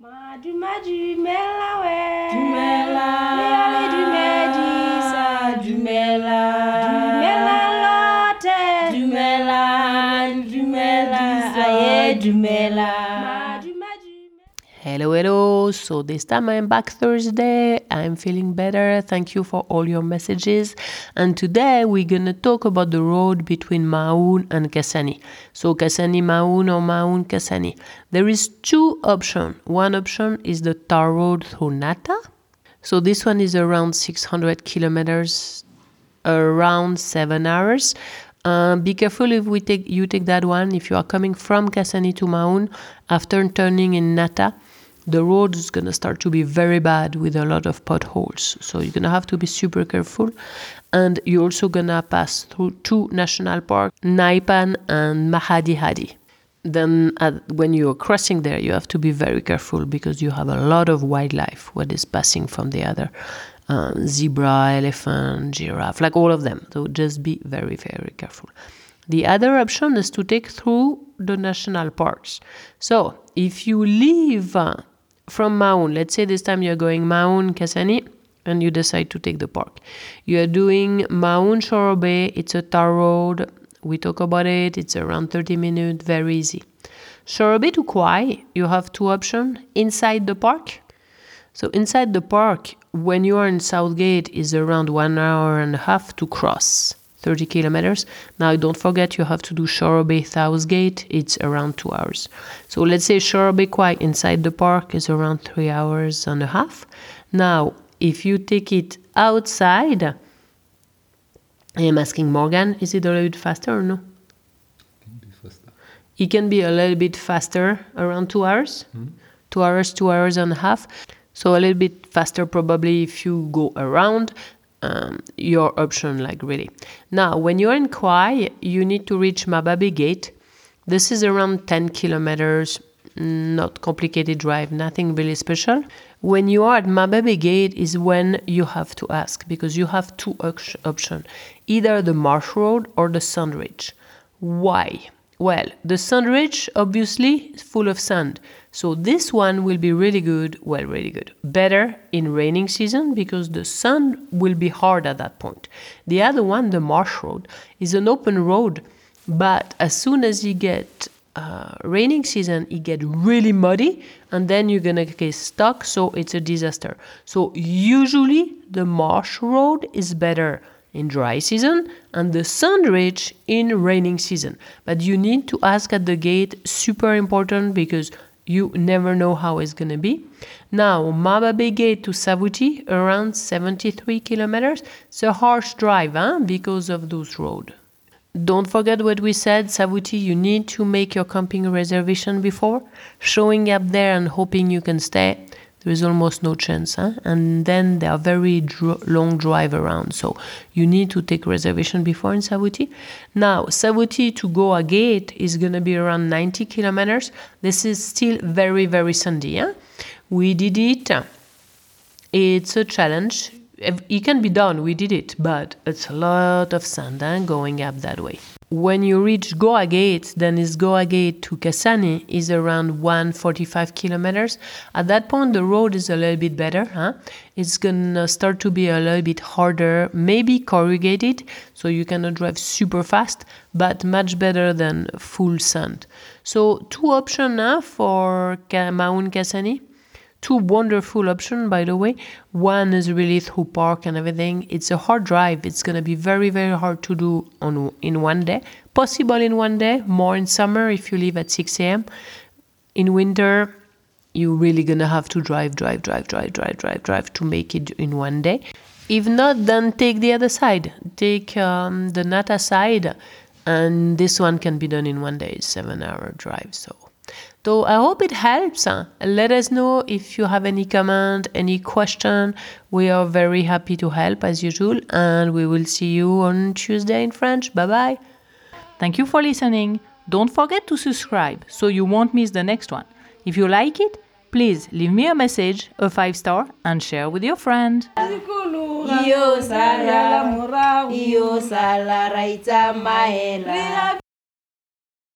Dumela we Dumela Le dumedisa Dumela Dumela lote. Dumela Dumela Aye Dumela Hello, hello. So this time I'm back Thursday. I'm feeling better. Thank you for all your messages. And today we're gonna talk about the road between Maun and Kasane. So Kasane Maun or Maun Kasane. There is two options. One option is the tar road through Nata. So this one is around 600 kilometers, around seven hours. Uh, be careful if we take you take that one. If you are coming from Kasane to Maun, after turning in Nata, the road is gonna start to be very bad with a lot of potholes. So you're gonna have to be super careful, and you're also gonna pass through two national parks, Nxai Pan and Makgadikgadi. Then, at, when you're crossing there, you have to be very careful because you have a lot of wildlife what is passing from the other uh, zebra, elephant, giraffe, like all of them. So just be very, very careful. The other option is to take through the national parks. So if you leave uh, from Maun, let's say this time you're going Maun, Kasane, and you decide to take the park. You are doing Maun Shorobe, it's a tar road. We talk about it, it's around 30 minutes, very easy. Shorobe to Khwai, you have two options inside the park. So inside the park, when you are in Southgate, is around one hour and a half to cross. 30 kilometers. Now, don't forget you have to do Shorobe Southgate, it's around two hours. So, let's say Shorobe Khwai inside the park is around three hours and a half. Now, if you take it outside, I am asking Morgan, is it a little bit faster or no? It can be faster. It can be a little bit faster, around two hours. Two hours, two hours and a half. So a little bit faster probably if you go around um, your option, like really. Now, when you're in Khwai, you need to reach Mababe Gate. This is around 10 kilometers, not complicated drive, nothing really special. When you are at Mababe Gate is when you have to ask because you have two options, either the Marsh Road or the Sandridge. Why? Well, the Sandridge obviously is full of sand. So this one will be really good, well, really good. Better in raining season because the sun will be hard at that point. The other one, the Marsh Road, is an open road, but as soon as you get uh, raining season, it get really muddy, and then you're gonna get stuck. So it's a disaster. So usually the Marsh Road is better in dry season and the Sandridge in raining season. But you need to ask at the gate, super important because you never know how it's gonna be. Now, Mababe Gate to Savuti, around 73 kilometers. It's a harsh drive huh, because of those roads. Don't forget what we said, Savuti, you need to make your camping reservation before. Showing up there and hoping you can stay, is almost no chance. Huh? And then there are very dr long drive around, so you need to take reservation before in Savuti. Now, Savuti to Ghoha Gate is going to be around 90 kilometers. This is still very, very sandy. Huh? We did it. It's a challenge. It can be done, we did it, but it's a lot of sand huh, going up that way. When you reach Ghoha Gate, then is Ghoha Gate to Kasane is around 145 kilometers. At that point, the road is a little bit better. Huh? It's gonna start to be a little bit harder, maybe corrugated, so you cannot drive super fast, but much better than full sand. So two options huh, for Maun Kasane two wonderful options by the way. One is really through park and everything. It's a hard drive. It's going to be very very hard to do on in one day. Possible in one day more in summer if you leave at 6 a.m in winter you're really going to have to drive drive drive drive drive drive drive to make it in one day. If not then take the other side. Take um, the nata side and this one can be done in one day. Seven hour drive so so I hope it helps. Let us know if you have any comment, any question. We are very happy to help as usual, and we will see you on Tuesday in French. Bye bye. Thank you for listening. Don't forget to subscribe so you won't miss the next one. If you like it, please leave me a message, a five star, and share with your friend. Iyo sala, iyo sala raita mahela.